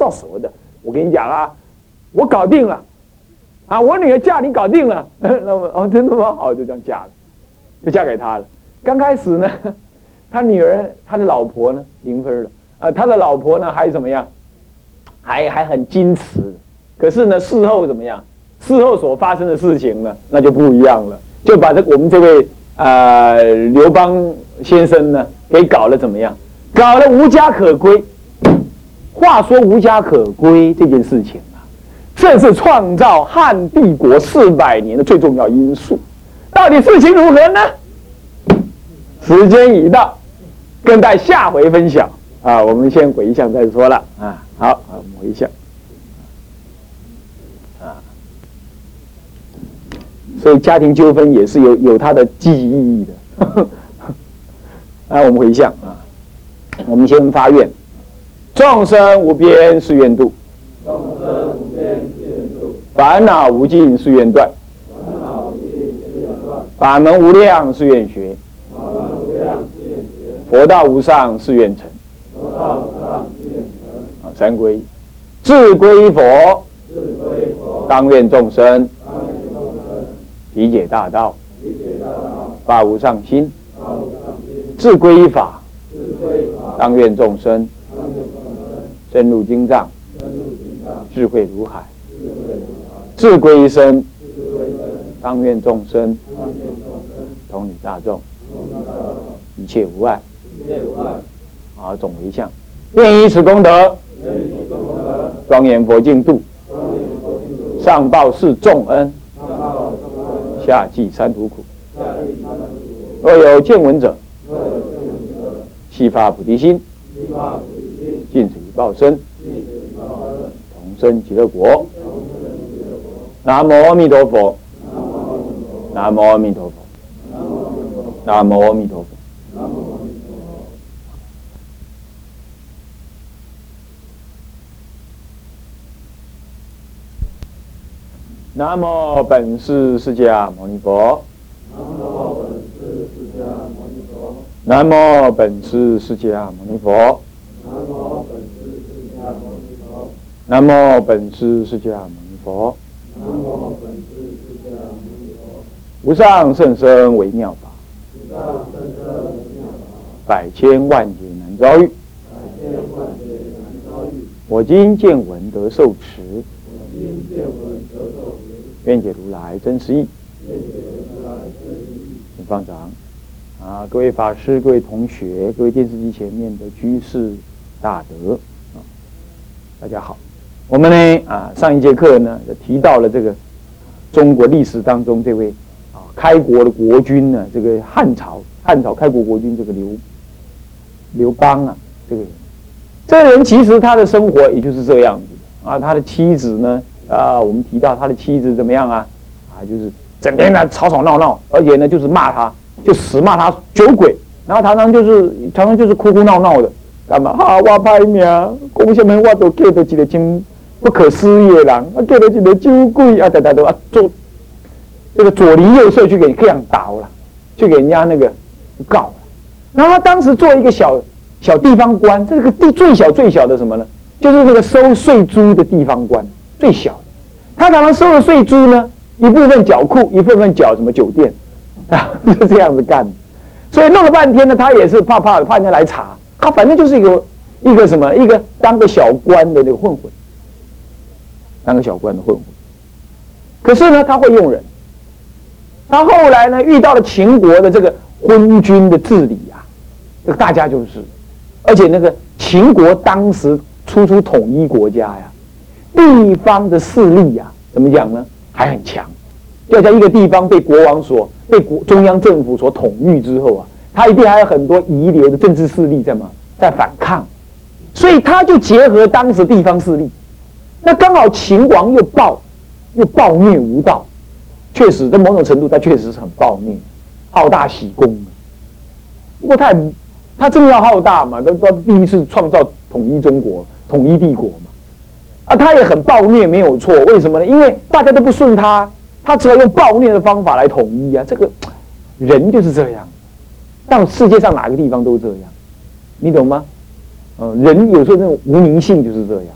到时候的。我跟你讲啊，我搞定了，啊，我女儿嫁你搞定了。那么哦，真的吗？好，就这样嫁了，就嫁给他了。刚开始呢，他女儿他的老婆呢零分了，啊，他的老婆呢还怎么样？还还很矜持。可是呢，事后怎么样？事后所发生的事情呢，那就不一样了，就把这我们这位呃刘邦先生呢给搞了怎么样？搞得无家可归。话说无家可归这件事情啊，这是创造汉帝国四百年的最重要因素。到底事情如何呢？时间已到，更待下回分享啊！我们先回向再说了啊。好，我们回向。所以家庭纠纷也是有有它的积极意义的。来，我们回向啊，我们先发愿：众生无边誓愿度，众生无边誓愿度；烦恼无尽誓愿断，烦恼无尽誓愿断；法门无量誓愿学，法门无量誓愿学；佛道无上誓愿成。佛道无上誓愿成。啊，三归，自归佛，自归佛，当愿众生。当愿众生理解大道，理解大道，发无上心；发无上心；自归法，自归法，当愿众生当愿众生。深入经藏，智慧如海；智慧一生，当愿众生。同理大众，一切无碍。啊，总为相，愿以此功德，庄严佛净土，上报四重恩，上报众生，下济三途苦。若有见闻者，悉发菩提心，报身，同生极乐国。同生极乐国。南无阿弥陀佛，南无阿弥陀佛。南无阿弥陀佛，南无阿弥陀佛。南无阿弥陀佛。南无阿弥陀佛。南无本师释迦牟尼佛，南无本师释迦牟尼佛。南无本师释迦牟尼佛，南无本师释迦牟尼佛。无上甚深微妙法，无上甚深微妙法，百千万劫难遭遇。百千万劫难遭遇。我今见闻得受持，我今见闻得受持，愿解如来真实义。愿解如来真实义。请放掌。啊，各位法师、各位同学、各位电视机前面的居士大德啊，大家好。我们呢啊，上一节课呢提到了这个中国历史当中这位啊开国的国君呢，这个汉朝汉朝开国国君这个刘刘邦啊，这个人，这个人其实他的生活也就是这样子啊，他的妻子呢啊，我们提到他的妻子怎么样啊啊，就是整天呢吵吵闹闹，而且呢就是骂他。就死骂他酒鬼，然后常常就是常常就是哭哭闹闹的，干嘛？哈，我拍命，讲什么我都给得一个真不可思议的人，啊，给得一个酒鬼啊，大家都啊，做这个左邻右舍去给这样倒了，去给人家那个告。然后他当时做一个小小地方官，这个地最小最小的什么呢？就是那个收税租的地方官，最小。他常常收了税租呢，一部分缴库，一部分缴什么酒店。啊，就这样子干，所以弄了半天呢，他也是怕怕，怕人家来查。他反正就是一个一个什么，一个当个小官的那个混混，当个小官的混混。可是呢，他会用人。他后来呢，遇到了秦国的这个昏君的治理啊，这个大家就是，而且那个秦国当时初初统一国家呀，地方的势力呀，怎么讲呢？还很强。要在一个地方被国王所、被国中央政府所统御之后啊，他一定还有很多遗留的政治势力在嘛，在反抗，所以他就结合当时地方势力，那刚好秦王又暴，又暴虐无道，确实在某种程度他确实是很暴虐，好大喜功。不过他他真的要好大嘛？他他第一次创造统一中国、统一帝国嘛，啊，他也很暴虐，没有错。为什么呢？因为大家都不顺他。他只好用暴虐的方法来统一啊！这个人就是这样，到世界上哪个地方都这样，你懂吗？嗯，人有时候那种无名性就是这样，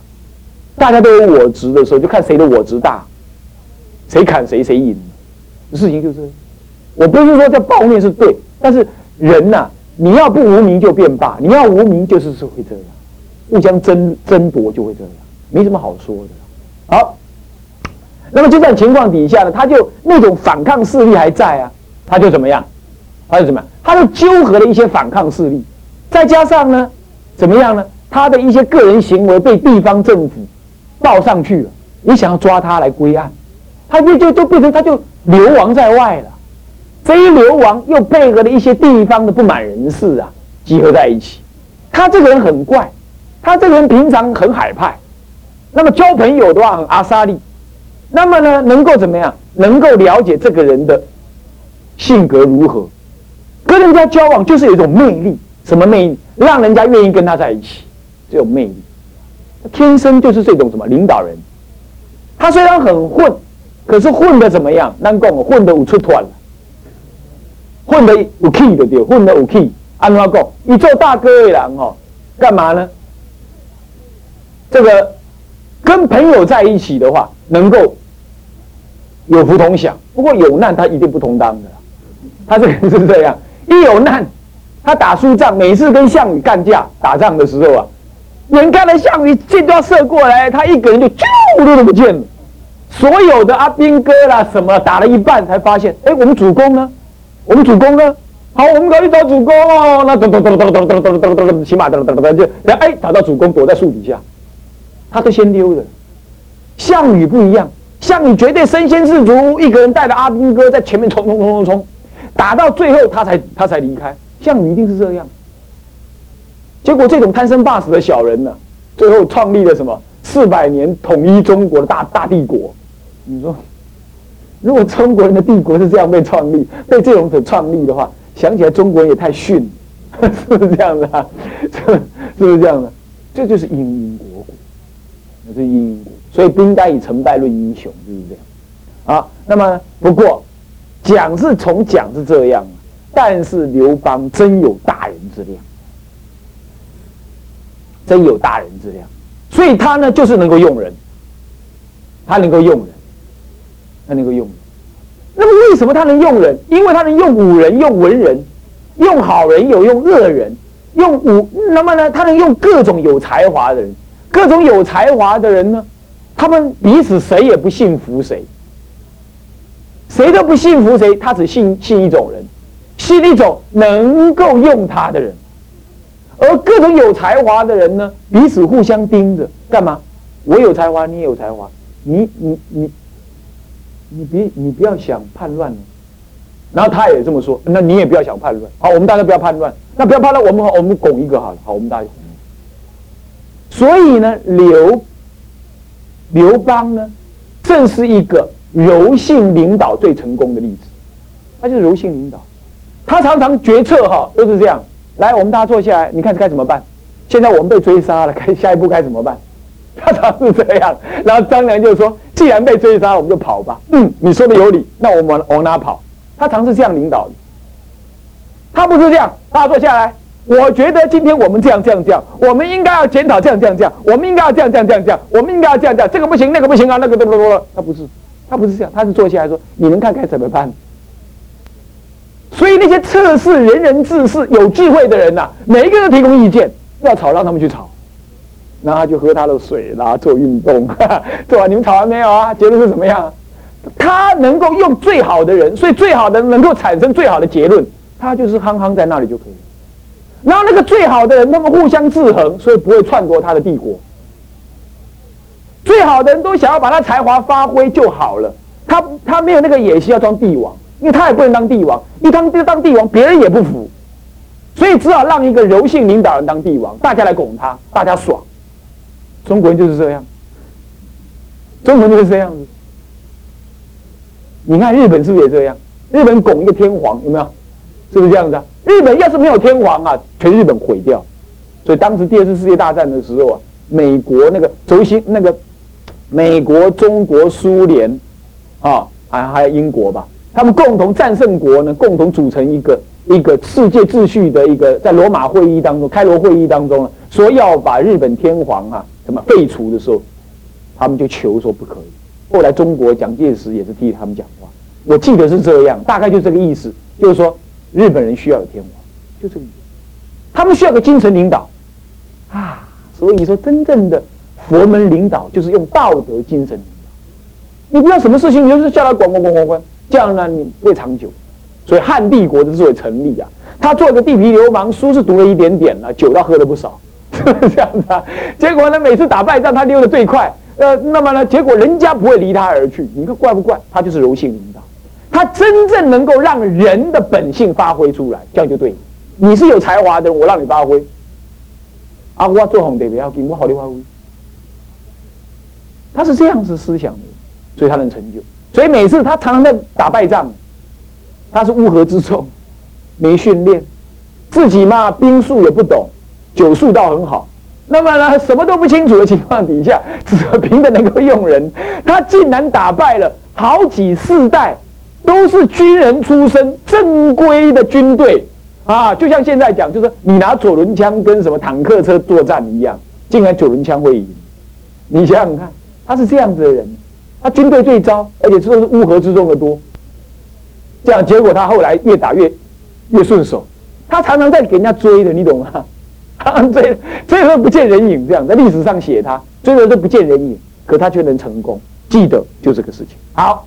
大家都有我执的时候，就看谁的我执大，谁砍谁谁赢。事情就是，我不是说在暴虐是对，但是人呐，你要不无名就变霸，你要无名就是是会这样，互相争争夺就会这样，没什么好说的。好，那么这种情况底下呢，他就那种反抗势力还在啊，他就怎么样？他就怎么样？他就纠合了一些反抗势力，再加上呢，怎么样呢？他的一些个人行为被地方政府报上去了，你想要抓他来归案，他就就就变成他就流亡在外了。这一流亡又配合了一些地方的不满人士啊，集合在一起。他这个人很怪，他这个人平常很海派，那么交朋友的话很阿萨利，那么呢能够怎么样？能够了解这个人的性格如何，跟人家交往就是有一种魅力，什么魅力？让人家愿意跟他在一起。这种魅力，天生就是这种什么领导人。他虽然很混，可是混的怎么样？难讲，混的有出团了，混的有 key 的对，混的有 key。安怎讲？你做大哥的人哦，干嘛呢？这个跟朋友在一起的话，能够有福同享。不过有难他一定不同当的，他这个人是这样。一有难，他打输仗，每次跟项羽干架打仗的时候啊。眼看着项羽箭都要射过来，他一个人就啾都不见了。所有的阿兵哥啦什么打了一半才发现，哎，我们主公呢？我们主公呢？好，我们赶紧找主公哦。那咚咚咚咚咚咚咚咚咚咚，起码咚咚咚咚就哎找到主公躲在树底下，他都先溜了。项羽不一样，项羽绝对身先士卒，一个人带着阿兵哥在前面冲冲冲冲冲，打到最后他才他才离开。项羽一定是这样。结果这种贪生怕死的小人呢，最后创立了什么四百年统一中国的大大帝国？你说，如果中国人的帝国是这样被创立，被这种所创立的话，想起来中国人也太逊，是不是这样的啊？是不是这样的？这就是因因果果，那是因果。所以不应该以成败论英雄，就是这样。啊，那么不过讲是从讲是这样，但是刘邦真有大人之量。真有大人之量，所以他呢就是能够用人，他能够用人，他能够用人。那么为什么他能用人？因为他能用武人、用文人、用好人，有用恶人，用武。那么呢，他能用各种有才华的人，各种有才华的人呢，他们彼此谁也不信服谁，谁都不信服谁，他只信信一种人，信一种能够用他的人。而各种有才华的人呢，彼此互相盯着干嘛？我有才华，你也有才华，你你你，你别你不要想叛乱了。然后他也这么说，那你也不要想叛乱。好，我们大家不要叛乱。那不要叛乱，我们我们拱一个好了。好，我们大家。所以呢，刘刘邦呢，正是一个柔性领导最成功的例子。他就是柔性领导，他常常决策哈都是这样。来，我们大家坐下来，你看该怎么办？现在我们被追杀了，该下一步该怎么办？他常是这样。然后张良就说：“既然被追杀，我们就跑吧。”嗯，你说的有理，那我们往哪跑？他常是这样领导的。他不是这样，大家坐下来。我觉得今天我们这样这样这样，我们应该要检讨这样这样这样，我们应该要这样这样这样这样，我们应该要这样这样，这个不行，那个不行啊，那个都不不他不是，他不是这样，他是坐下来说：“你们看该怎么办？”所以那些测试人人自是有智慧的人呐，每一个人提供意见，要吵让他们去吵，然后就喝他的水啦，做运动，做完你们吵完没有啊？结论是怎么样？他能够用最好的人，所以最好的能够产生最好的结论，他就是憨憨在那里就可以。然后那个最好的人，他们互相制衡，所以不会篡夺他的帝国。最好的人都想要把他才华发挥就好了，他他没有那个野心要装帝王。因为他也不能当帝王，一当就当帝王，别人也不服，所以只好让一个柔性领导人当帝王，大家来拱他，大家爽。中国人就是这样，中国人就是这样子。你看日本是不是也这样？日本拱一个天皇，有没有？是不是这样子啊？日本要是没有天皇啊，全日本毁掉。所以当时第二次世界大战的时候啊，美国那个轴心那个美国、中国、苏联啊，还还有英国吧。他们共同战胜国呢，共同组成一个一个世界秩序的一个，在罗马会议当中，开罗会议当中呢说要把日本天皇啊什么废除的时候，他们就求说不可以。后来中国蒋介石也是替他们讲话，我记得是这样，大概就这个意思，就是说日本人需要有天皇，就这个意思。他们需要个精神领导啊，所以说真正的佛门领导就是用道德精神领导。你不要什么事情，你就是叫他管管管管管，这样呢你不会长久。所以汉帝国之所以成立啊，他做个地痞流氓，书是读了一点点了，酒倒喝了不少，这样子啊。结果呢，每次打败仗他溜得最快，呃，那么呢，结果人家不会离他而去。你看怪不怪？他就是柔性领导，他真正能够让人的本性发挥出来，这样就对。你是有才华的，我让你发挥。啊，我做皇帝不要紧，我好发挥。他是这样子思想的，所以他能成就。所以每次他常常在打败仗，他是乌合之众，没训练，自己嘛兵术也不懂，酒术倒很好。那么呢，什么都不清楚的情况底下，只凭着能够用人，他竟然打败了好几世代都是军人出身、正规的军队。啊，就像现在讲，就是你拿左轮枪跟什么坦克车作战一样，竟然左轮枪会赢。你想想看，他是这样子的人，他军队最糟，而且都是乌合之众的多。这样结果他后来越打越越顺手，他常常在给人家追的，你懂吗？追追的不见人影，这样在历史上写他追的都不见人影，可他却能成功。记得就这个事情。好，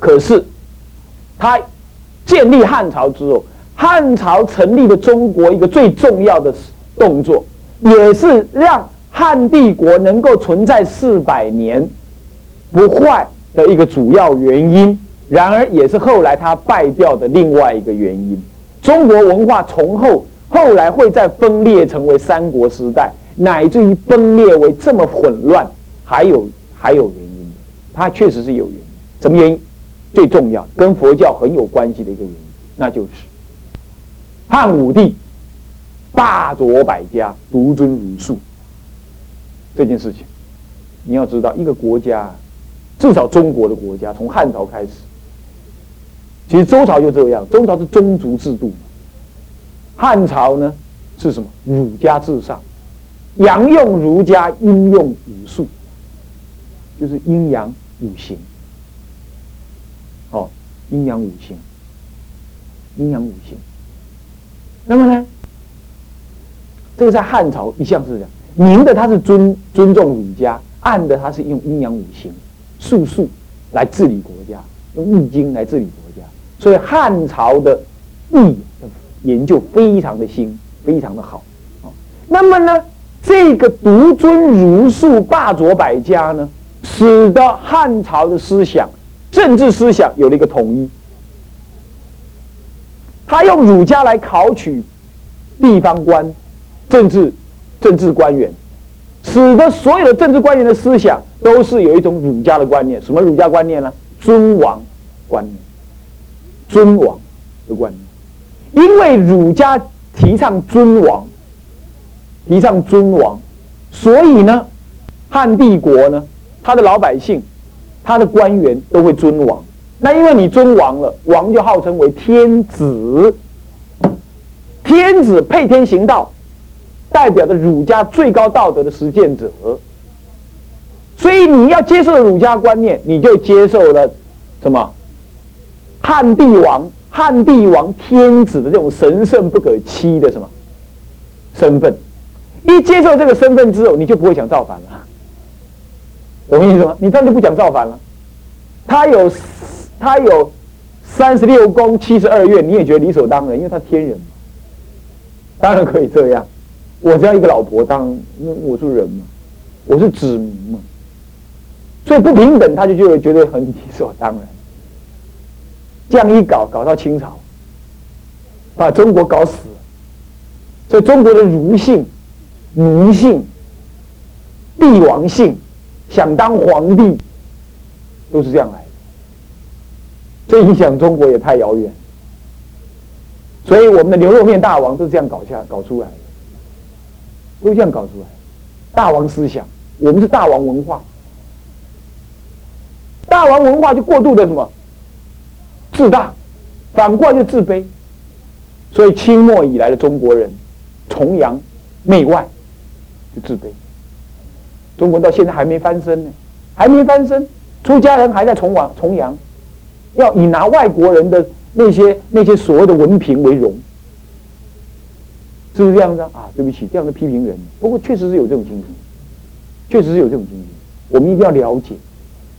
可是他建立汉朝之后。汉朝成立的中国一个最重要的动作，也是让汉帝国能够存在四百年不坏的一个主要原因。然而，也是后来它败掉的另外一个原因。中国文化从后后来会再分裂成为三国时代，乃至于分裂为这么混乱，还有还有原因。它确实是有原因。什么原因？最重要跟佛教很有关系的一个原因，那就是。汉武帝霸卓百家，独尊儒术这件事情，你要知道，一个国家，至少中国的国家，从汉朝开始，其实周朝就这样。周朝是宗族制度，汉朝呢是什么？儒家至上，阳用儒家，阴用武术，就是阴阳五行。哦，阴阳五行，阴阳五行。那么呢，这个在汉朝一向是这样，明的他是尊尊重儒家，暗的他是用阴阳五行术数来治理国家，用易经来治理国家，所以汉朝的易的研究非常的新，非常的好啊。那么呢，这个独尊儒术，霸卓百家呢，使得汉朝的思想、政治思想有了一个统一。他用儒家来考取地方官、政治、政治官员，使得所有的政治官员的思想都是有一种儒家的观念。什么儒家观念呢？尊王观念，尊王的观念。因为儒家提倡尊王，提倡尊王，所以呢，汉帝国呢，他的老百姓、他的官员都会尊王。那因为你尊王。了，王。就号称为天子，天子配天行道，代表着儒家最高道德的实践者。所以你要接受儒家观念，你就接受了什么？汉帝王，汉帝王天子的这种神圣不可欺的什么身份？一接受这个身份之后，你就不会想造反了。我跟你说？你这样就不讲造反了。他有。他有三十六宫七十二院，你也觉得理所当然，因为他天人嘛，当然可以这样。我这样一个老婆当，那我是人嘛，我是子民嘛，所以不平等，他就就会觉得很理所当然。这样一搞，搞到清朝，把中国搞死了。所以中国的儒性、奴性、帝王性，想当皇帝，都是这样来的。这影响中国也太遥远，所以我们的牛肉面大王都是这样搞下搞出来的，都这样搞出来，大王思想，我们是大王文化，大王文化就过度的什么？自大，反过来就自卑，所以清末以来的中国人崇洋媚外，就自卑，中国到现在还没翻身呢，还没翻身，出家人还在崇王崇洋，要以拿外国人的那些那些所谓的文凭为荣，是不是这样子啊？对不起，这样的批评人，不过确实是有这种情形，确实是有这种情形，我们一定要了解。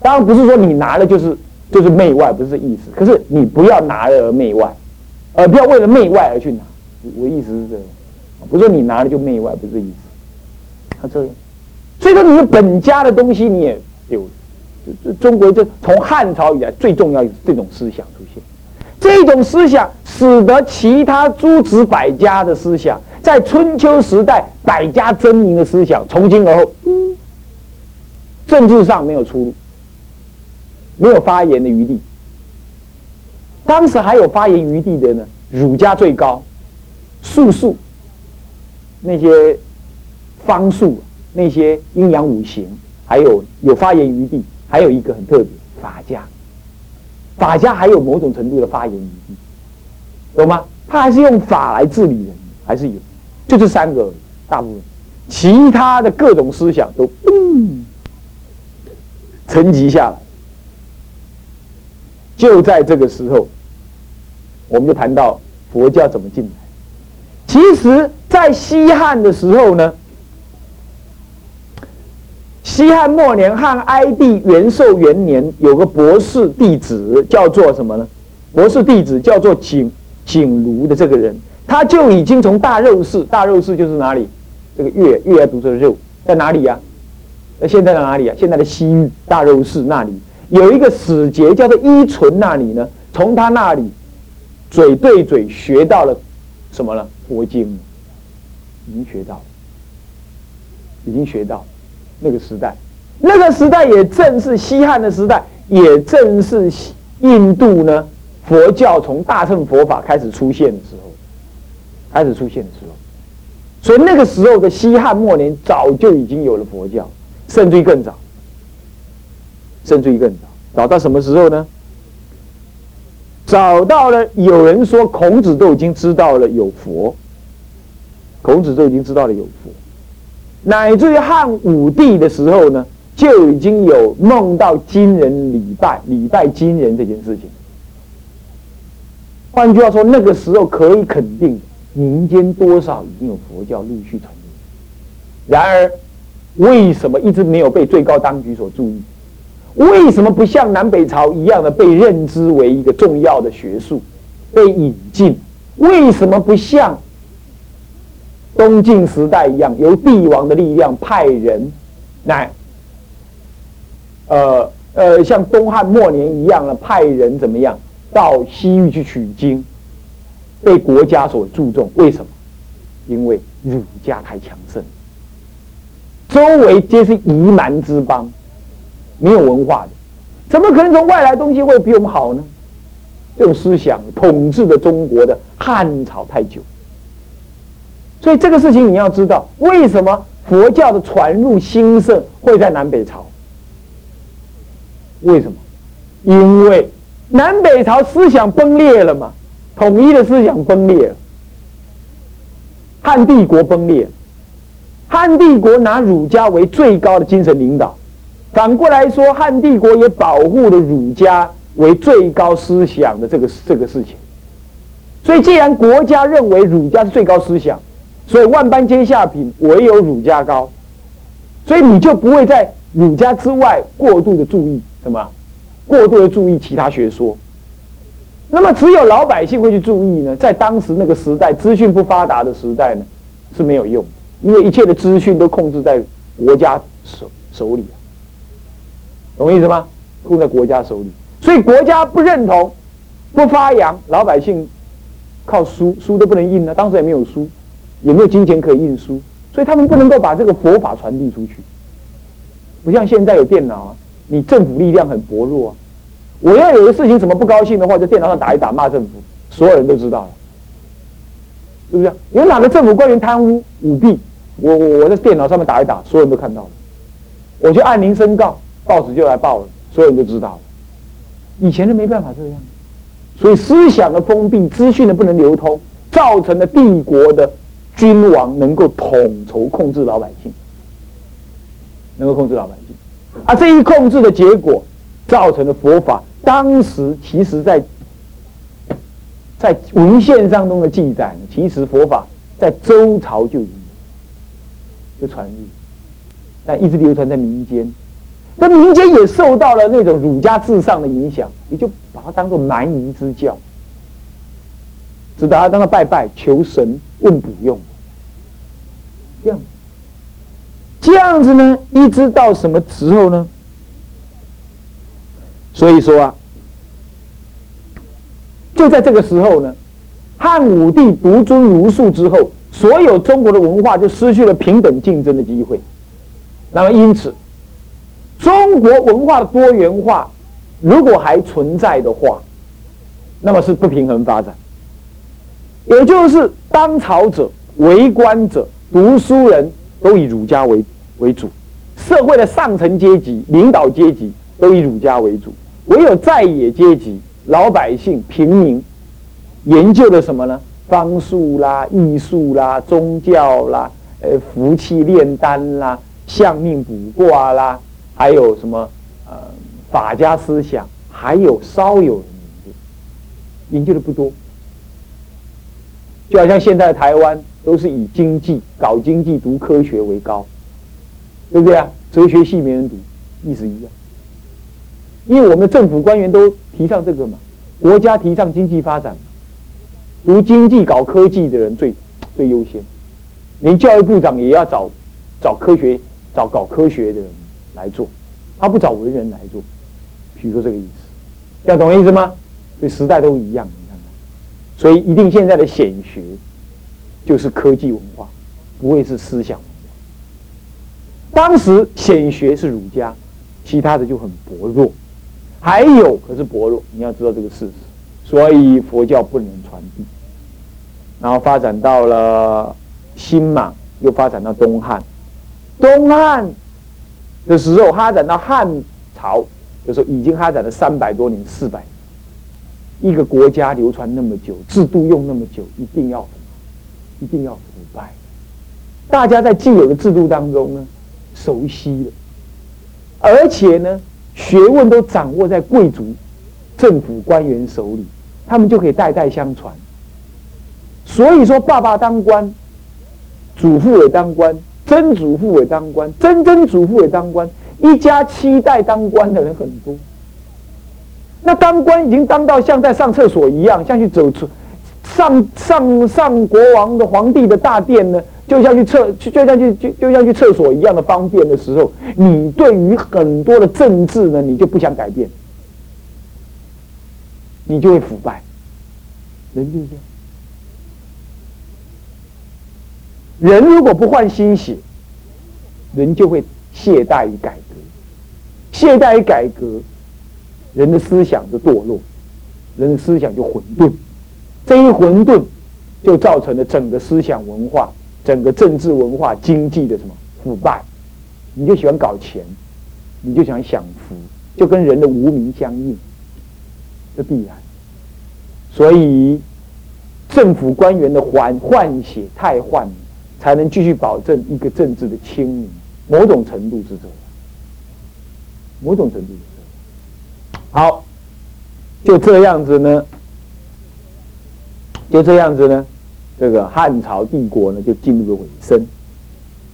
当然不是说你拿了就是就是媚外，不是这意思。可是你不要拿了而媚外，呃，不要为了媚外而去拿。我意思是这样，不是说你拿了就媚外，不是这意思。他这样。所以说，你的本家的东西你也丢了。这中国这从汉朝以来最重要这种思想出现，这种思想使得其他诸子百家的思想，在春秋时代百家争鸣的思想从今而后，政治上没有出路，没有发言的余地。当时还有发言余地的呢，儒家最高，术数那些方术。那些阴阳五行，还有有发言余地，还有一个很特别，法家，法家还有某种程度的发言余地，懂吗？他还是用法来治理人，还是有，就这三个大部分，其他的各种思想都嗯沉积下来。就在这个时候，我们就谈到佛教怎么进来。其实，在西汉的时候呢。西汉末年，汉哀帝元寿元年，有个博士弟子叫做什么呢？博士弟子叫做景景庐的这个人，他就已经从大肉氏，大肉氏就是哪里？这个月月要读这个肉，在哪里呀？那现在在哪里啊？现在的西域大肉氏那里有一个使节叫做伊存，那里呢，从他那里嘴对嘴学到了什么呢？佛经，已经学到，已经学到。那个时代，那个时代也正是西汉的时代，也正是印度呢佛教从大乘佛法开始出现的时候，开始出现的时候，所以那个时候的西汉末年早就已经有了佛教，甚至于更早，甚至于更早，早到什么时候呢？找到了有人说孔子都已经知道了有佛，孔子都已经知道了有佛。乃至于汉武帝的时候呢，就已经有梦到金人礼拜、礼拜金人这件事情。换句话说，那个时候可以肯定，民间多少已经有佛教陆续传入。然而，为什么一直没有被最高当局所注意？为什么不像南北朝一样的被认知为一个重要的学术，被引进？为什么不像？东晋时代一样，由帝王的力量派人，来，呃呃，像东汉末年一样的派人怎么样到西域去取经，被国家所注重。为什么？因为儒家太强盛，周围皆是夷蛮之邦，没有文化的，怎么可能从外来东西会比我们好呢？这种思想统治了中国的汉朝太久。所以这个事情你要知道，为什么佛教的传入兴盛会在南北朝？为什么？因为南北朝思想崩裂了嘛，统一的思想崩裂了，汉帝国崩裂，汉帝国拿儒家为最高的精神领导，反过来说，汉帝国也保护了儒家为最高思想的这个这个事情。所以，既然国家认为儒家是最高思想，所以万般皆下品，唯有儒家高。所以你就不会在儒家之外过度的注意什么，过度的注意其他学说。那么只有老百姓会去注意呢？在当时那个时代，资讯不发达的时代呢，是没有用，因为一切的资讯都控制在国家手手里，懂我意思吗？控在国家手里，所以国家不认同，不发扬，老百姓靠书，书都不能印呢。当时也没有书。也没有金钱可以印书？所以他们不能够把这个佛法传递出去。不像现在有电脑啊，你政府力量很薄弱啊。我要有个事情什么不高兴的话，在电脑上打一打骂政府，所有人都知道了，是不是？有哪个政府官员贪污舞弊，我我我在电脑上面打一打，所有人都看到了。我就按铃申告，报纸就来报了，所有人都知道了。以前是没办法这样，所以思想的封闭，资讯的不能流通，造成了帝国的。君王能够统筹控制老百姓，能够控制老百姓。啊，这一控制的结果，造成了佛法当时其实在在文献上中的记载，其实佛法在周朝就已经就传入，但一直流传在民间。那民间也受到了那种儒家至上的影响，也就把它当做蛮夷之教，只把它当做拜拜求神问卜用。这样，这样子呢，一直到什么时候呢？所以说啊，就在这个时候呢，汉武帝独尊儒术之后，所有中国的文化就失去了平等竞争的机会。那么因此，中国文化的多元化如果还存在的话，那么是不平衡发展。也就是当朝者、为官者。读书人都以儒家为为主，社会的上层阶级、领导阶级都以儒家为主，唯有在野阶级、老百姓、平民研究的什么呢？方术啦、艺术啦、宗教啦、呃、福气炼丹啦、相命卜卦啦，还有什么呃法家思想，还有稍有研究，研究的不多，就好像现在台湾。都是以经济搞经济、读科学为高，对不对啊？哲学系没人读，意思一样。因为我们的政府官员都提倡这个嘛，国家提倡经济发展，读经济、搞科技的人最最优先。连教育部长也要找找科学、找搞科学的人来做，他不找文人来做。比如说这个意思，要懂意思吗？对，时代都一样，你看看。所以一定现在的显学。就是科技文化，不会是思想文化。当时显学是儒家，其他的就很薄弱。还有可是薄弱，你要知道这个事实。所以佛教不能传递。然后发展到了新莽，又发展到东汉。东汉的时候，发展到汉朝的时候，已经发展了三百多年、四百年。一个国家流传那么久，制度用那么久，一定要。一定要腐败，大家在既有的制度当中呢，熟悉了，而且呢，学问都掌握在贵族、政府官员手里，他们就可以代代相传。所以说，爸爸当官，祖父也当官，曾祖父也当官，曾曾祖父也当官，一家七代当官的人很多。那当官已经当到像在上厕所一样，像去走出。上上上国王的皇帝的大殿呢，就像去厕就就像去就就像去厕所一样的方便的时候，你对于很多的政治呢，你就不想改变，你就会腐败。人就是这样，人如果不换新血，人就会懈怠于改革，懈怠于改革，人的思想就堕落，人的思想就混沌。这一混沌，就造成了整个思想文化、整个政治文化、经济的什么腐败。你就喜欢搞钱，你就想享福，就跟人的无名相应，这必然。所以，政府官员的换换血太换，才能继续保证一个政治的清明。某种程度是这样，某种程度是这样。好，就这样子呢。就这样子呢，这个汉朝帝国呢就进入了尾声，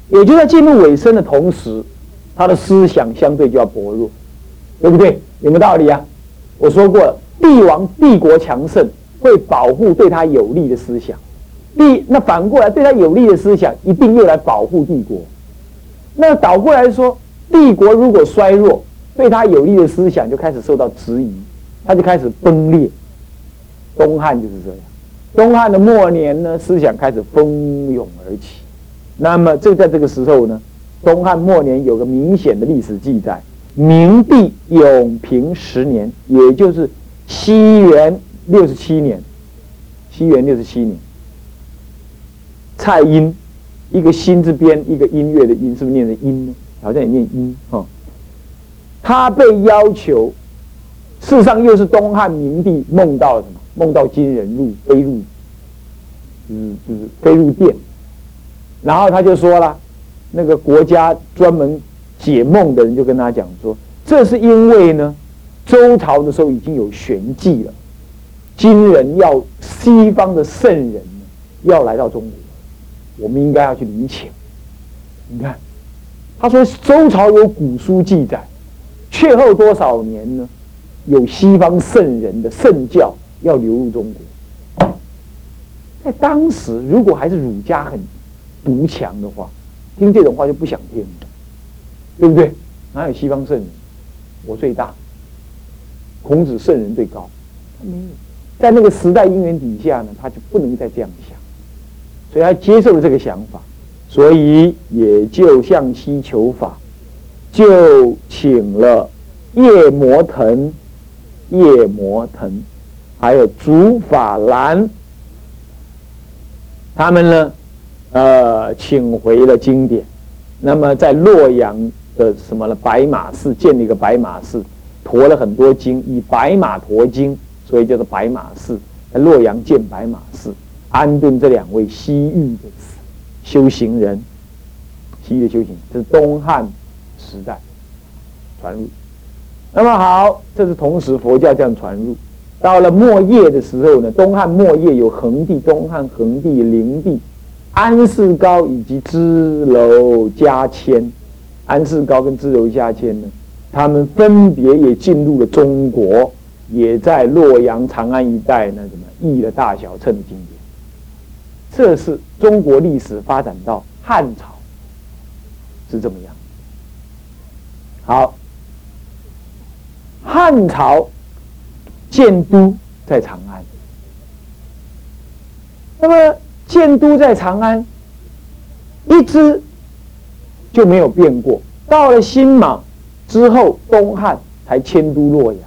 也就在进入尾声的同时，他的思想相对就要薄弱，对不对？有没有道理啊？我说过了，帝王帝国强盛会保护对他有利的思想，利那反过来对他有利的思想一定又来保护帝国，那倒过来说，帝国如果衰弱，对他有利的思想就开始受到质疑，他就开始崩裂。东汉就是这样。东汉的末年呢，思想开始蜂拥而起。那么，就在这个时候呢，东汉末年有个明显的历史记载：明帝永平十年，也就是西元六十七年。西元六十七年，蔡音，一个心字边，一个音乐的音，是不是念的音呢？好像也念音哈。他被要求，事实上又是东汉明帝梦到了什么？梦到金人入飞入，嗯，就是飞入殿，然后他就说了，那个国家专门解梦的人就跟他讲说，这是因为呢，周朝的时候已经有玄机了，金人要西方的圣人要来到中国，我们应该要去理解。你看，他说周朝有古书记载，却后多少年呢，有西方圣人的圣教要流入中国。在当时，如果还是儒家很独强的话，听这种话就不想听了。对不对？哪有西方圣人？我最大，孔子圣人最高。他没有，在那个时代因缘底下呢，他就不能再这样想，所以他接受了这个想法，所以也就向西求法，就请了叶摩腾、叶摩腾，还有竺法兰，他们呢，呃，请回了经典，那么在洛阳。的什么了？白马寺建了一个白马寺，驮了很多经，以白马驮经，所以叫做白马寺。在洛阳建白马寺，安顿这两位西域的修行人，西域的修行，这是东汉时代传入。那么好，这是同时佛教这样传入。到了末叶的时候呢，东汉末叶有恒帝、东汉恒帝、灵帝、安世高以及支娄迦谦。安世高跟支娄迦谦呢，他们分别也进入了中国，也在洛阳、长安一带呢，什么译了大小乘的经典。这是中国历史发展到汉朝是这么样。好，汉朝建都在长安，那么建都在长安，一直。就没有变过。到了新莽之后，东汉才迁都洛阳。